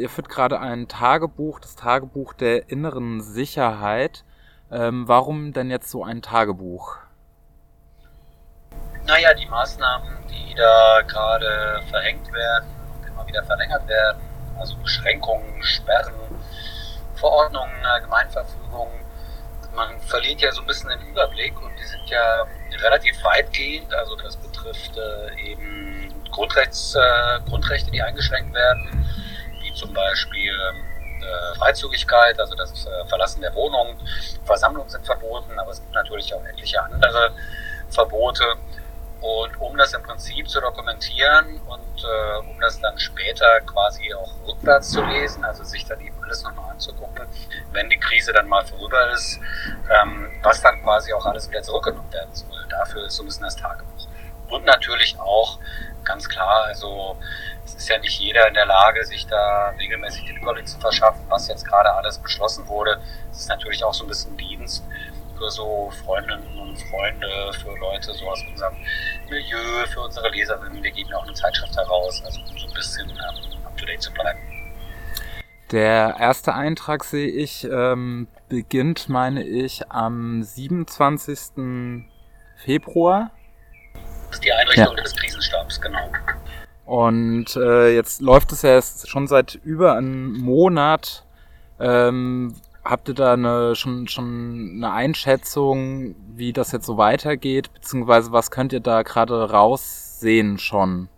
Ihr führt gerade ein Tagebuch, das Tagebuch der inneren Sicherheit. Ähm, warum denn jetzt so ein Tagebuch? Naja, die Maßnahmen, die da gerade verhängt werden und immer wieder verlängert werden, also Beschränkungen, Sperren, Verordnungen, Gemeinverfügungen, man verliert ja so ein bisschen den Überblick und die sind ja relativ weitgehend. Also das betrifft äh, eben Grundrechts, äh, Grundrechte, die eingeschränkt werden, zum Beispiel äh, Freizügigkeit, also das äh, Verlassen der Wohnung, Versammlungen sind verboten, aber es gibt natürlich auch etliche andere Verbote. Und um das im Prinzip zu dokumentieren und äh, um das dann später quasi auch rückwärts zu lesen, also sich dann eben alles nochmal anzugucken, wenn die Krise dann mal vorüber ist, ähm, was dann quasi auch alles wieder zurückgenommen werden soll. Dafür ist so ein bisschen das Tagebuch. Und natürlich auch ganz klar, also es ist ja nicht jeder in der Lage, sich da regelmäßig den Überblick zu verschaffen, was jetzt gerade alles beschlossen wurde. Es ist natürlich auch so ein bisschen Dienst für so Freundinnen und Freunde, für Leute so aus unserem Milieu, für unsere Leserinnen. Wir geben auch eine Zeitschrift heraus, also um so ein bisschen ähm, up-to-date zu bleiben. Der erste Eintrag sehe ich, ähm, beginnt, meine ich, am 27. Februar. Das ist die Einrichtung ja. des Krisenstabs, genau. Und äh, jetzt läuft es ja jetzt schon seit über einem Monat. Ähm, habt ihr da eine, schon, schon eine Einschätzung, wie das jetzt so weitergeht, beziehungsweise was könnt ihr da gerade raussehen schon?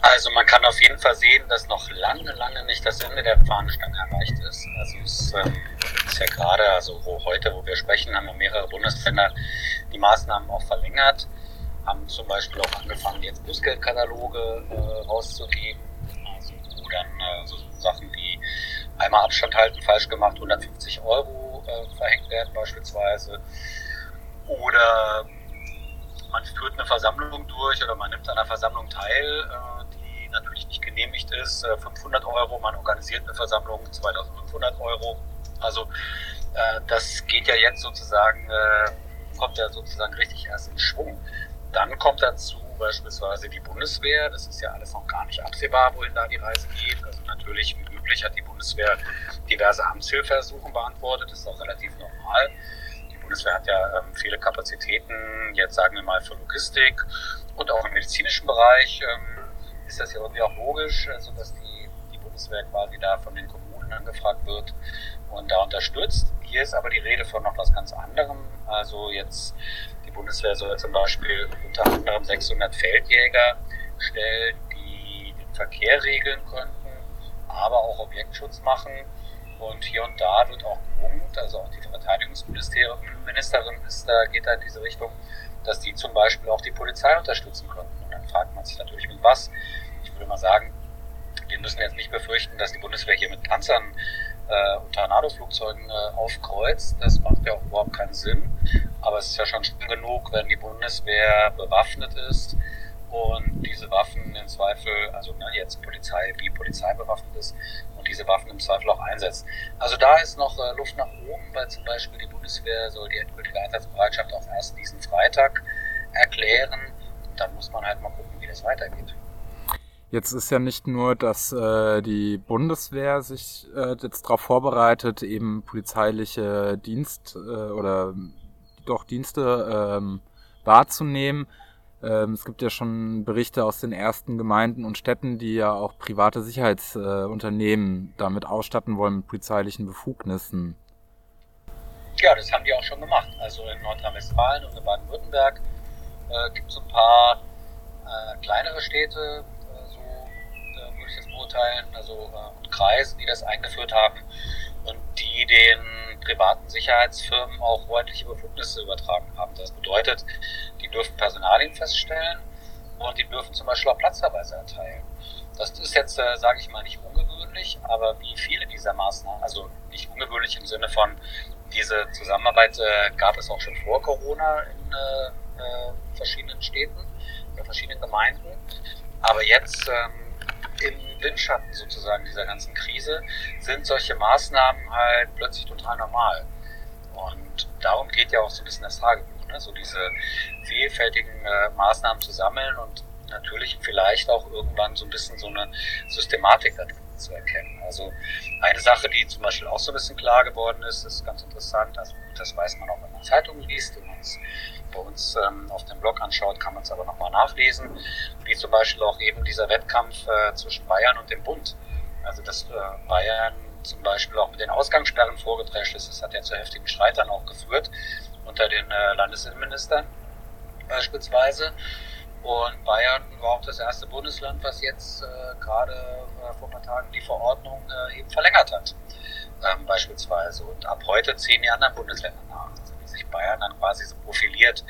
Also man kann auf jeden Fall sehen, dass noch lange, lange nicht das Ende der Fahnenstange erreicht ist. Also es ähm, ist ja gerade, also wo heute, wo wir sprechen, haben mehrere Bundesländer die Maßnahmen auch verlängert, haben zum Beispiel auch angefangen, jetzt Bußgeldkataloge äh, rauszugeben, also wo dann äh, so Sachen wie einmal Abstand halten, falsch gemacht, 150 Euro äh, verhängt werden beispielsweise. Oder man führt eine Versammlung durch oder man nimmt an einer Versammlung teil, äh, die natürlich nicht genehmigt ist, äh, 500 Euro, man organisiert eine Versammlung, 2500 Euro. Also äh, das geht ja jetzt sozusagen, äh, kommt ja sozusagen richtig erst in Schwung. Dann kommt dazu beispielsweise die Bundeswehr. Das ist ja alles noch gar nicht absehbar, wohin da die Reise geht. Also natürlich, wie üblich, hat die Bundeswehr diverse Amtshilfeersuchen beantwortet. Das ist auch relativ normal. Die Bundeswehr hat ja ähm, viele Kapazitäten, jetzt sagen wir mal für Logistik und auch im medizinischen Bereich ähm, ist das ja irgendwie auch logisch, also dass die, die Bundeswehr quasi da von den Kommunen angefragt wird und da unterstützt. Hier ist aber die Rede von noch was ganz anderem. Also jetzt Bundeswehr soll zum Beispiel unter anderem 600 Feldjäger stellen, die den Verkehr regeln könnten, aber auch Objektschutz machen. Und hier und da wird auch gewunken, also auch die Verteidigungsministerin ist da, geht da in diese Richtung, dass die zum Beispiel auch die Polizei unterstützen könnten. Und dann fragt man sich natürlich mit was. Ich würde mal sagen, wir müssen jetzt nicht befürchten, dass die Bundeswehr hier mit Panzern äh, und Tornado-Flugzeugen äh, aufkreuzt. Das macht ja auch überhaupt keinen Sinn. Aber es ist ja schon schlimm genug, wenn die Bundeswehr bewaffnet ist und diese Waffen im Zweifel, also ne, jetzt Polizei, wie Polizei bewaffnet ist und diese Waffen im Zweifel auch einsetzt. Also da ist noch äh, Luft nach oben, weil zum Beispiel die Bundeswehr soll die endgültige Einsatzbereitschaft auch erst diesen Freitag erklären. Und dann muss man halt mal gucken, wie das weitergeht. Jetzt ist ja nicht nur, dass äh, die Bundeswehr sich äh, jetzt darauf vorbereitet, eben polizeiliche Dienst äh, oder doch Dienste ähm, wahrzunehmen. Ähm, es gibt ja schon Berichte aus den ersten Gemeinden und Städten, die ja auch private Sicherheitsunternehmen äh, damit ausstatten wollen mit polizeilichen Befugnissen. Ja, das haben die auch schon gemacht. Also in Nordrhein-Westfalen und in Baden-Württemberg äh, gibt es ein paar äh, kleinere Städte, würde ich das beurteilen, also äh, Kreise, die das eingeführt haben und die den privaten Sicherheitsfirmen auch ordentliche Befugnisse übertragen haben. Das bedeutet, die dürfen Personalien feststellen und die dürfen zum Beispiel auch Platzverweise erteilen. Das ist jetzt, äh, sage ich mal, nicht ungewöhnlich, aber wie viele dieser Maßnahmen, also nicht ungewöhnlich im Sinne von, diese Zusammenarbeit äh, gab es auch schon vor Corona in äh, äh verschiedenen Städten, in verschiedenen Gemeinden. Aber jetzt ähm, im Windschatten sozusagen dieser ganzen Krise sind solche Maßnahmen halt plötzlich total normal. Und darum geht ja auch so ein bisschen das Tagebuch, ne? so diese vielfältigen äh, Maßnahmen zu sammeln und natürlich vielleicht auch irgendwann so ein bisschen so eine Systematik zu erkennen. Also eine Sache, die zum Beispiel auch so ein bisschen klar geworden ist, ist ganz interessant, also das weiß man auch, wenn man Zeitungen liest, wenn man bei uns ähm, auf dem Blog anschaut, kann man es aber nochmal nachlesen, wie zum Beispiel auch eben dieser Wettkampf äh, zwischen Bayern und dem Bund. Also dass äh, Bayern zum Beispiel auch mit den Ausgangssperren vorgedrescht ist, das hat ja zu heftigen Streitern auch geführt unter den äh, Landesinnenministern beispielsweise. Und Bayern war auch das erste Bundesland, was jetzt äh, gerade äh, vor ein paar Tagen Verordnung äh, eben verlängert hat, ähm, beispielsweise. Und ab heute ziehen die anderen Bundesländer nach. Also wie sich Bayern dann quasi so profiliert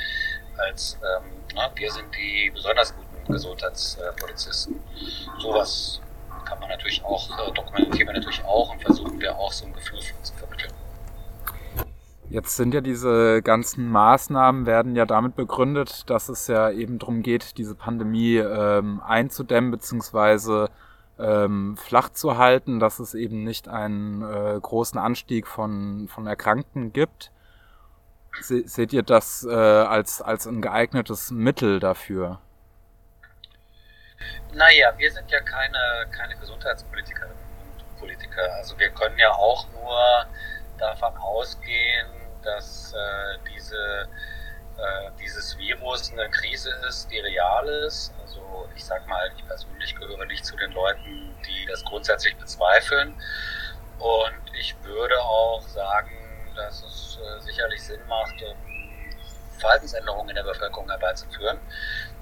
als ähm, ne, wir sind die besonders guten Gesundheitspolizisten. Sowas kann man natürlich auch, äh, dokumentieren wir natürlich auch und versuchen wir auch so ein Gefühl für zu vermitteln. Jetzt sind ja diese ganzen Maßnahmen werden ja damit begründet, dass es ja eben darum geht, diese Pandemie ähm, einzudämmen beziehungsweise ähm, flach zu halten, dass es eben nicht einen äh, großen Anstieg von, von Erkrankten gibt. Se seht ihr das äh, als, als ein geeignetes Mittel dafür? Naja, wir sind ja keine, keine Gesundheitspolitikerinnen und Politiker. Also wir können ja auch nur davon ausgehen, dass äh, diese, äh, dieses Virus eine Krise ist, die real ist. Also ich sag mal, ich persönlich gehöre nicht zu den Leuten, die das grundsätzlich bezweifeln. Und ich würde auch sagen, dass es äh, sicherlich Sinn macht, ähm, Verhaltensänderungen in der Bevölkerung herbeizuführen.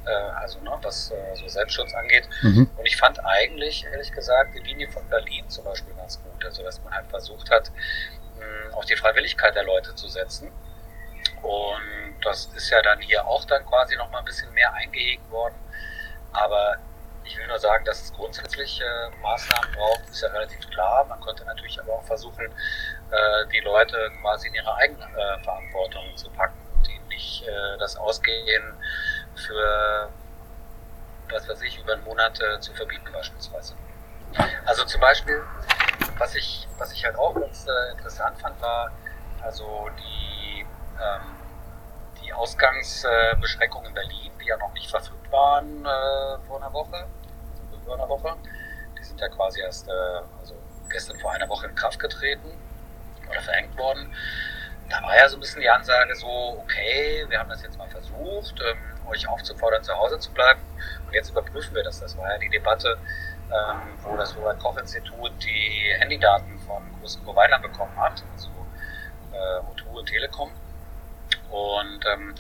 Äh, also ne, was äh, so Selbstschutz angeht. Mhm. Und ich fand eigentlich, ehrlich gesagt, die Linie von Berlin zum Beispiel ganz gut. Also dass man halt versucht hat, auf die Freiwilligkeit der Leute zu setzen. Und das ist ja dann hier auch dann quasi noch mal ein bisschen mehr eingehegt worden. Aber ich will nur sagen, dass es grundsätzlich äh, Maßnahmen braucht, ist ja relativ klar. Man könnte natürlich aber auch versuchen, äh, die Leute quasi in ihre eigene äh, Verantwortung zu packen und ihnen nicht äh, das Ausgehen für, was weiß ich, über einen Monat äh, zu verbieten beispielsweise. Also zum Beispiel was ich, was ich halt auch ganz äh, interessant fand, war also die, ähm, die Ausgangsbeschränkungen in Berlin, die ja noch nicht verfügt waren äh, vor einer Woche, vor einer Woche. Die sind ja quasi erst äh, also gestern vor einer Woche in Kraft getreten oder verhängt worden. Da war ja so ein bisschen die Ansage so, okay, wir haben das jetzt mal versucht, ähm, euch aufzufordern, zu Hause zu bleiben. Und jetzt überprüfen wir das. Das war ja die Debatte, ähm, wo das Robert Koch Institut die Handydaten von großen Providern bekommen hat, also äh, O2 und Telekom. Und ähm,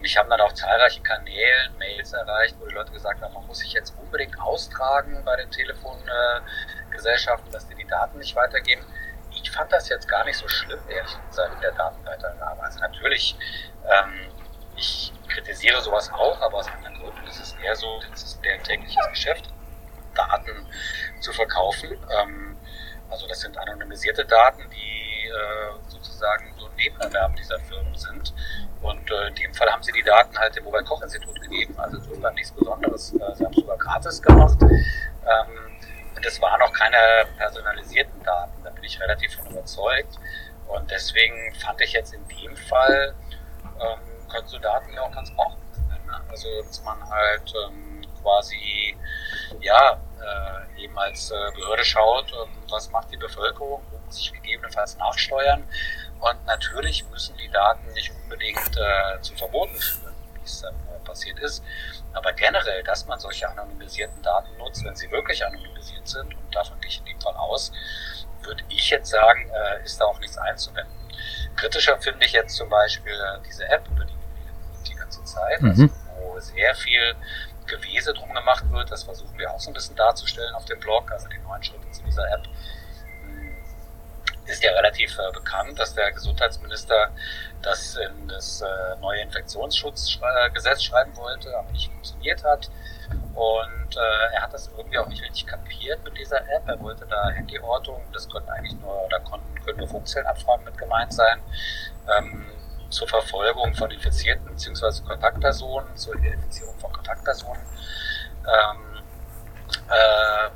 mich haben dann auch zahlreiche Kanälen, Mails erreicht, wo die Leute gesagt haben, man muss sich jetzt unbedingt austragen bei den Telefongesellschaften, äh, dass die die Daten nicht weitergeben. Ich fand das jetzt gar nicht so schlimm, ehrlich gesagt, in der Datenweitergabe. Also natürlich, ähm, ich kritisiere sowas auch, aber aus anderen Gründen ist es eher so, das ist deren tägliches Geschäft. Daten zu verkaufen. Ähm, also das sind anonymisierte Daten, die äh, sozusagen Nebenerwerb dieser Firmen sind. Und äh, in dem Fall haben sie die Daten halt dem Robert Koch Institut gegeben, also insofern nichts Besonderes. Äh, sie haben es sogar gratis gemacht. Ähm, und es waren auch keine personalisierten Daten, da bin ich relativ von überzeugt. Und deswegen fand ich jetzt in dem Fall, ähm, können so Daten ja auch ganz brauchen. Ne? Also dass man halt ähm, quasi ja äh, eben als äh, Behörde schaut, ähm, was macht die Bevölkerung, wo muss ich gegebenenfalls nachsteuern. Und natürlich müssen die Daten nicht unbedingt äh, zu Verboten führen, wie es dann äh, passiert ist. Aber generell, dass man solche anonymisierten Daten nutzt, wenn sie wirklich anonymisiert sind, und davon gehe ich in dem Fall aus, würde ich jetzt sagen, äh, ist da auch nichts einzuwenden. Kritischer finde ich jetzt zum Beispiel äh, diese App, über die wir die ganze Zeit, mhm. also, wo sehr viel Gewese drum gemacht wird. Das versuchen wir auch so ein bisschen darzustellen auf dem Blog, also die neuen Schritte zu dieser App. Ist ja relativ äh, bekannt, dass der Gesundheitsminister das in das äh, neue Infektionsschutzgesetz schreiben wollte, aber nicht funktioniert hat. Und äh, er hat das irgendwie auch nicht richtig kapiert mit dieser App. Er wollte da Handyortung, das können eigentlich nur, da konnten, können nur Funkzellenabfragen mit gemeint sein. Ähm, zur Verfolgung von Infizierten bzw. Kontaktpersonen, zur Identifizierung von Kontaktpersonen. Ähm, äh,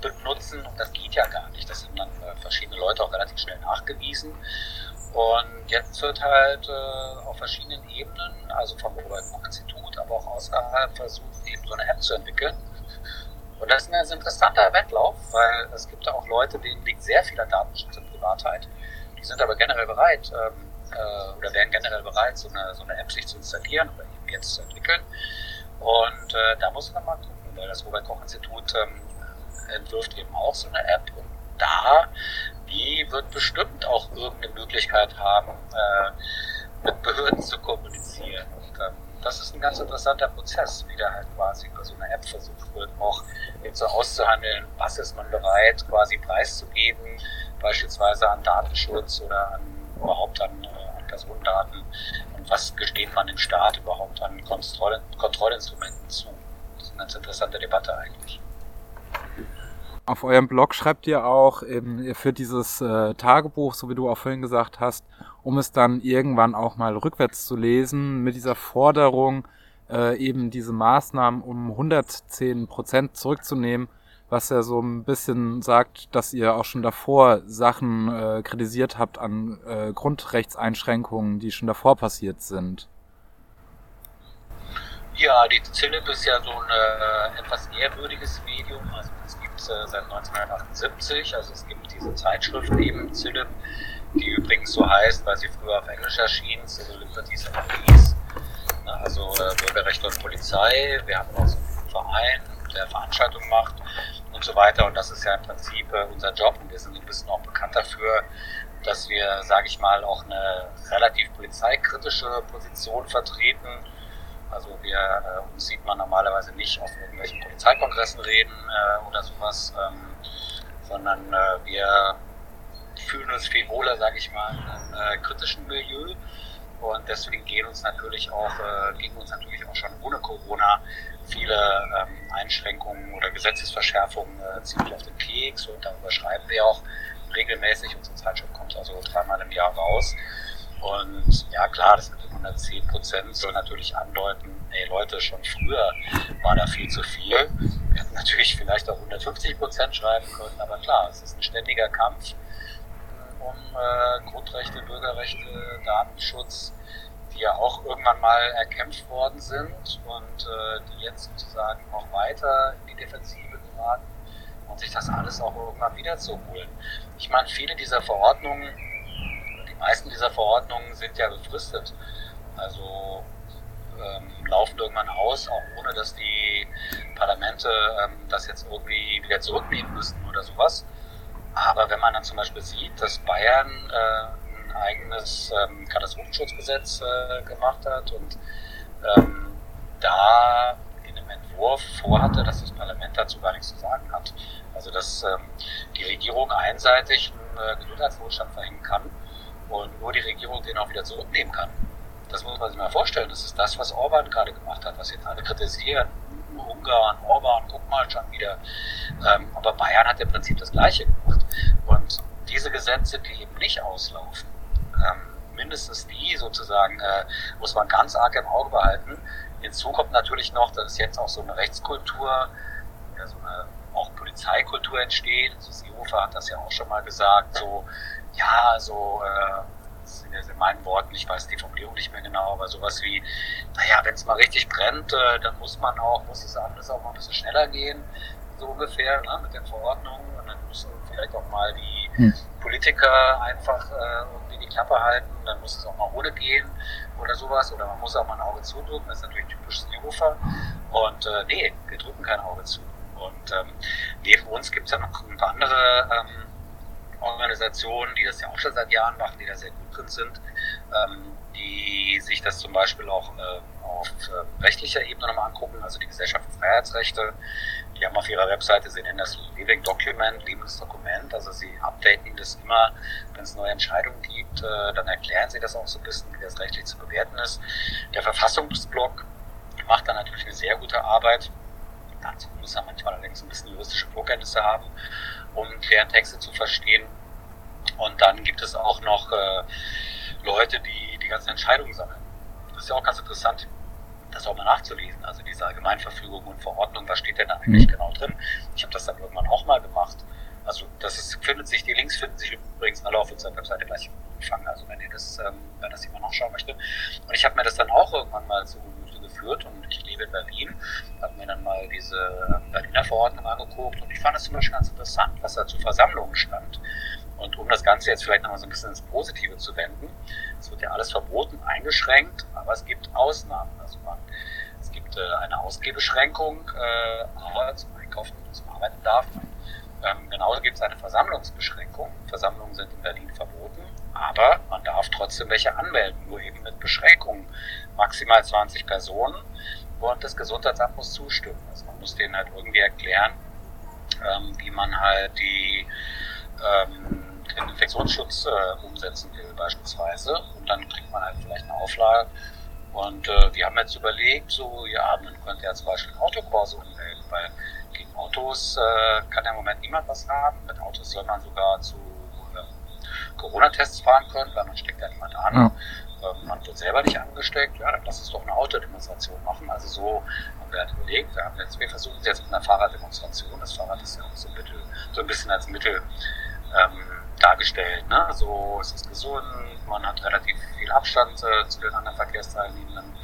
benutzen und das geht ja gar nicht. Das haben dann äh, nachgewiesen. Und jetzt wird halt äh, auf verschiedenen Ebenen, also vom Robert-Koch-Institut, aber auch außerhalb, versucht, eben so eine App zu entwickeln. Und das ist ein interessanter Wettlauf, weil es gibt da auch Leute, denen liegt sehr viel an Datenschutz und Privatheit. Die sind aber generell bereit ähm, äh, oder wären generell bereit, so eine, so eine App sich zu installieren oder eben jetzt zu entwickeln. Und äh, da muss man mal gucken, weil das Robert-Koch-Institut ähm, entwirft eben auch so eine App und da, die wird bestimmt auch irgendeine Möglichkeit haben, äh, mit Behörden zu kommunizieren. Und ähm, das ist ein ganz interessanter Prozess, wie da halt quasi über so eine App versucht wird, auch jetzt so auszuhandeln, was ist man bereit, quasi preiszugeben, beispielsweise an Datenschutz oder an überhaupt an, äh, an Personendaten und was gesteht man dem Staat überhaupt an Kontroll Kontrollinstrumenten zu. Das ist eine ganz interessante Debatte eigentlich. Auf eurem Blog schreibt ihr auch, eben, ihr führt dieses äh, Tagebuch, so wie du auch vorhin gesagt hast, um es dann irgendwann auch mal rückwärts zu lesen, mit dieser Forderung, äh, eben diese Maßnahmen um 110 Prozent zurückzunehmen, was ja so ein bisschen sagt, dass ihr auch schon davor Sachen äh, kritisiert habt an äh, Grundrechtseinschränkungen, die schon davor passiert sind. Ja, die Zillip ist ja so ein äh, etwas ehrwürdiges Medium. Also äh, seit 1978. Also es gibt diese Zeitschrift eben Zillip, die übrigens so heißt, weil sie früher auf Englisch erschien, Civil Liberties and Peace. Also äh, Bürgerrechte und Polizei. Wir haben auch so einen Verein, der Veranstaltungen macht und so weiter. Und das ist ja im Prinzip äh, unser Job. Und wir sind ein bisschen auch bekannt dafür, dass wir, sage ich mal, auch eine relativ polizeikritische Position vertreten also wir, äh, uns sieht man normalerweise nicht auf irgendwelchen Polizeikongressen reden äh, oder sowas, ähm, sondern äh, wir fühlen uns viel wohler, sage ich mal, in einem äh, kritischen Milieu. Und deswegen gehen uns natürlich auch, äh, gehen uns natürlich auch schon ohne Corona viele ähm, Einschränkungen oder Gesetzesverschärfungen äh, ziemlich auf den Keks und darüber schreiben wir auch regelmäßig. Unsere Zeitschrift kommt also dreimal im Jahr raus. Und ja klar, das mit den 110 Prozent soll natürlich andeuten, ey Leute, schon früher war da viel zu viel. Wir hätten natürlich vielleicht auch 150 Prozent schreiben können, aber klar, es ist ein ständiger Kampf äh, um äh, Grundrechte, Bürgerrechte, Datenschutz, die ja auch irgendwann mal erkämpft worden sind und äh, die jetzt sozusagen noch weiter in die Defensive geraten und sich das alles auch irgendwann wieder zu holen. Ich meine, viele dieser Verordnungen meisten dieser Verordnungen sind ja befristet. Also ähm, laufen irgendwann aus, auch ohne dass die Parlamente ähm, das jetzt irgendwie wieder zurücknehmen müssten oder sowas. Aber wenn man dann zum Beispiel sieht, dass Bayern äh, ein eigenes ähm, Katastrophenschutzgesetz äh, gemacht hat und ähm, da in einem Entwurf vorhatte, dass das Parlament dazu gar nichts zu sagen hat. Also dass ähm, die Regierung einseitig einen äh, Gesundheitsnotstand verhängen kann und nur die Regierung den auch wieder zurücknehmen kann. Das muss man sich mal vorstellen. Das ist das, was Orban gerade gemacht hat, was jetzt alle kritisieren. Ungarn, Orban, guck mal schon wieder. Ähm, aber Bayern hat im Prinzip das Gleiche gemacht. Und diese Gesetze, die eben nicht auslaufen, ähm, mindestens die sozusagen, äh, muss man ganz arg im Auge behalten. Hinzu kommt natürlich noch, dass jetzt auch so eine Rechtskultur, ja, so eine auch Polizeikultur entsteht. Also Seehofer hat das ja auch schon mal gesagt, so ja, so, äh, das sind jetzt in meinen Worten, ich weiß die Formulierung nicht mehr genau, aber sowas wie, naja, wenn es mal richtig brennt, äh, dann muss man auch, muss es alles auch mal ein bisschen schneller gehen, so ungefähr, ne, mit den Verordnungen. Und dann müssen vielleicht auch mal die hm. Politiker einfach äh, irgendwie die Klappe halten, dann muss es auch mal ohne gehen oder sowas. Oder man muss auch mal ein Auge zudrücken, das ist natürlich typisch Seehofer. Und äh, nee, wir drücken kein Auge zu. Und ähm, neben uns gibt es ja noch ein paar andere ähm, Organisationen, die das ja auch schon seit Jahren machen, die da sehr gut drin sind, ähm, die sich das zum Beispiel auch äh, auf äh, rechtlicher Ebene nochmal angucken, also die Gesellschaft für Freiheitsrechte. Die haben auf ihrer Webseite, sie nennen das Living Document, lebendes Dokument, also sie updaten das immer, wenn es neue Entscheidungen gibt, äh, dann erklären sie das auch so ein bisschen, wie das rechtlich zu bewerten ist. Der Verfassungsblock macht da natürlich eine sehr gute Arbeit. Dazu muss er manchmal allerdings ein bisschen juristische Vorkenntnisse haben um deren Texte zu verstehen. Und dann gibt es auch noch äh, Leute, die die ganzen Entscheidungen sammeln. Das ist ja auch ganz interessant. das auch mal nachzulesen. Also diese Allgemeinverfügung und Verordnung, was steht denn da eigentlich mhm. genau drin? Ich habe das dann irgendwann auch mal gemacht. Also das ist, findet sich, die Links finden sich übrigens alle auf unserer Webseite gleich empfangen. Also wenn ihr das, ähm, wenn das jemand nachschauen möchte. Und ich habe mir das dann auch irgendwann mal zu Gemüse geführt und ich lebe in Berlin, mal diese Berliner Verordnung angeguckt und ich fand es zum Beispiel ganz interessant, was da zu Versammlungen stand. Und um das Ganze jetzt vielleicht nochmal so ein bisschen ins Positive zu wenden, es wird ja alles verboten, eingeschränkt, aber es gibt Ausnahmen. Also man, es gibt äh, eine Ausgehbeschränkung, äh, aber zum Einkaufen und zum Arbeiten darf man. Ähm, genauso gibt es eine Versammlungsbeschränkung. Versammlungen sind in Berlin verboten, aber man darf trotzdem welche anmelden, nur eben mit Beschränkungen. Maximal 20 Personen und das Gesundheitsamt muss zustimmen. Also man muss denen halt irgendwie erklären, ähm, wie man halt die ähm, den Infektionsschutz äh, umsetzen will beispielsweise. Und dann kriegt man halt vielleicht eine Auflage. Und äh, wir haben jetzt überlegt, so, ja, man könnte ja zum Beispiel Autokurse ummelden, weil gegen Autos äh, kann ja im Moment niemand was haben. Mit Autos soll man sogar zu äh, Corona-Tests fahren können, weil man steckt ja niemand an. Ja. Ähm, man wird selber nicht angesteckt, ja, dann lass uns doch eine Autodemonstration machen. Also so haben wir halt überlegt, wir, haben jetzt, wir versuchen es jetzt mit einer Fahrraddemonstration. Das Fahrrad ist ja auch so, ein, Mittel, so ein bisschen als Mittel ähm, dargestellt. Ne? So, es ist gesund, man hat relativ viel Abstand äh, zu den anderen Verkehrsteilnehmenden.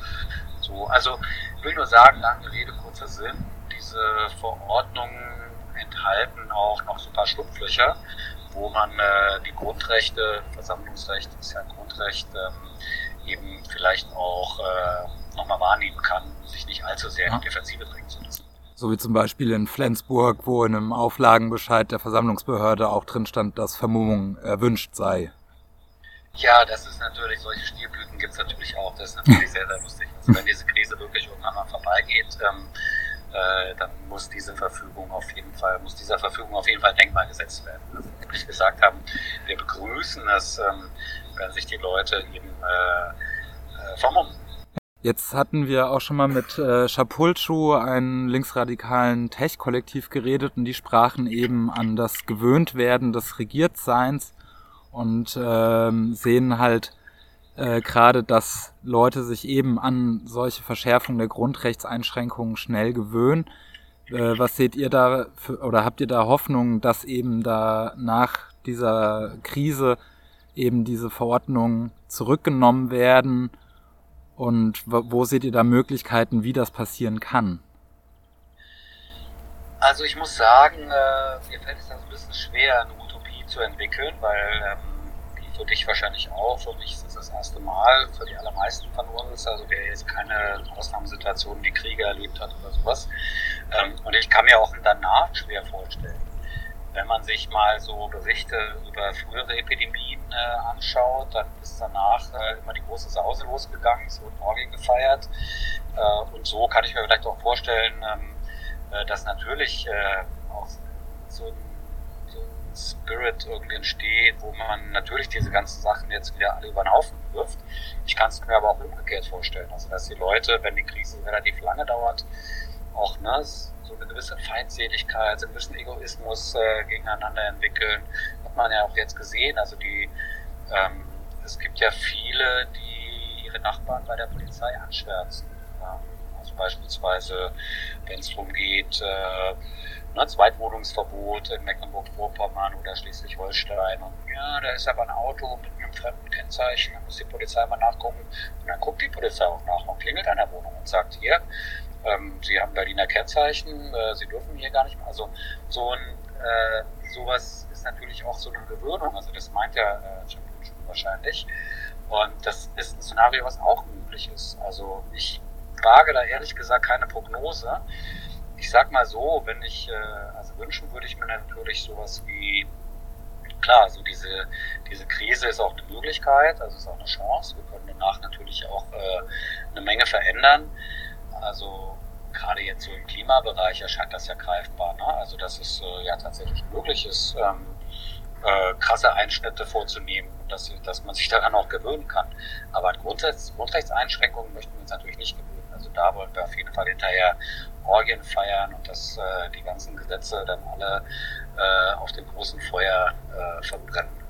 So, also ich will nur sagen, lange Rede, kurzer Sinn, diese Verordnungen enthalten auch noch so ein paar Schlupflöcher, wo man äh, die Grundrechte, Versammlungsrecht ist ja ein Grundrecht, ähm, eben vielleicht auch äh, nochmal wahrnehmen kann, sich nicht allzu sehr in die Defensive bringen zu müssen. So wie zum Beispiel in Flensburg, wo in einem Auflagenbescheid der Versammlungsbehörde auch drin stand, dass Vermummung erwünscht sei. Ja, das ist natürlich, solche Stilblüten gibt es natürlich auch. Das ist natürlich sehr, sehr lustig. Also wenn diese Krise wirklich irgendwann mal vorbeigeht, ähm, äh, dann muss diese Verfügung auf jeden Fall, muss dieser Verfügung auf jeden Fall denkbar gesetzt werden. Also, wie gesagt haben, wir begrüßen es, ähm, sich die Leute eben äh, äh, vermummen. Jetzt hatten wir auch schon mal mit äh, einem linksradikalen Tech-Kollektiv, geredet und die sprachen eben an das Gewöhntwerden des Regiertseins und ähm, sehen halt äh, gerade, dass Leute sich eben an solche Verschärfungen der Grundrechtseinschränkungen schnell gewöhnen. Äh, was seht ihr da für, oder habt ihr da Hoffnung, dass eben da nach dieser Krise eben diese Verordnungen zurückgenommen werden? Und wo seht ihr da Möglichkeiten, wie das passieren kann? Also ich muss sagen, äh, mir fällt es dann so ein bisschen schwer, eine Utopie zu entwickeln, weil ähm, für dich wahrscheinlich auch, für mich ist es das erste Mal, für die allermeisten von uns, also wer jetzt keine Ausnahmesituation wie Kriege erlebt hat oder sowas. Ähm, und ich kann mir auch danach schwer vorstellen, wenn man sich mal so Berichte über frühere Epidemien äh, anschaut, dann ist danach äh, immer die große Sause losgegangen, es wurden Orgien gefeiert. Äh, und so kann ich mir vielleicht auch vorstellen, ähm, äh, dass natürlich äh, auch so ein, so ein Spirit irgendwie entsteht, wo man natürlich diese ganzen Sachen jetzt wieder alle über den Haufen wirft. Ich kann es mir aber auch umgekehrt vorstellen. Also dass die Leute, wenn die Krise relativ lange dauert, auch ne, so eine gewisse Feindseligkeit, so einen gewissen Egoismus äh, gegeneinander entwickeln. Hat man ja auch jetzt gesehen. Also die, ähm, es gibt ja viele, die ihre Nachbarn bei der Polizei anschwärzen. Ähm, also beispielsweise, wenn es darum geht, äh, ne, Zweitwohnungsverbot in Mecklenburg-Vorpommern oder Schleswig-Holstein. Und ja, da ist aber ein Auto mit einem fremden Kennzeichen, da muss die Polizei mal nachgucken. Und dann guckt die Polizei auch nach und klingelt an der Wohnung und sagt, hier, ähm, sie haben Berliner Kennzeichen, äh, sie dürfen hier gar nicht mehr. Also so ein äh, sowas ist natürlich auch so eine Gewöhnung. Also das meint ja äh, wahrscheinlich. Und das ist ein Szenario, was auch möglich ist. Also ich wage da ehrlich gesagt keine Prognose. Ich sag mal so, wenn ich, äh, also wünschen würde ich mir natürlich sowas wie, klar, so diese, diese Krise ist auch eine Möglichkeit, also ist auch eine Chance. Wir können danach natürlich auch äh, eine Menge verändern. Also gerade jetzt so im Klimabereich erscheint das ja greifbar. Ne? Also dass es äh, ja tatsächlich möglich ist, ähm, äh, krasse Einschnitte vorzunehmen und dass, dass man sich daran auch gewöhnen kann. Aber an Grundrechts, Grundrechtseinschränkungen möchten wir uns natürlich nicht gewöhnen. Also da wollen wir auf jeden Fall hinterher Orgien feiern und dass äh, die ganzen Gesetze dann alle äh, auf dem großen Feuer äh, verbrennen.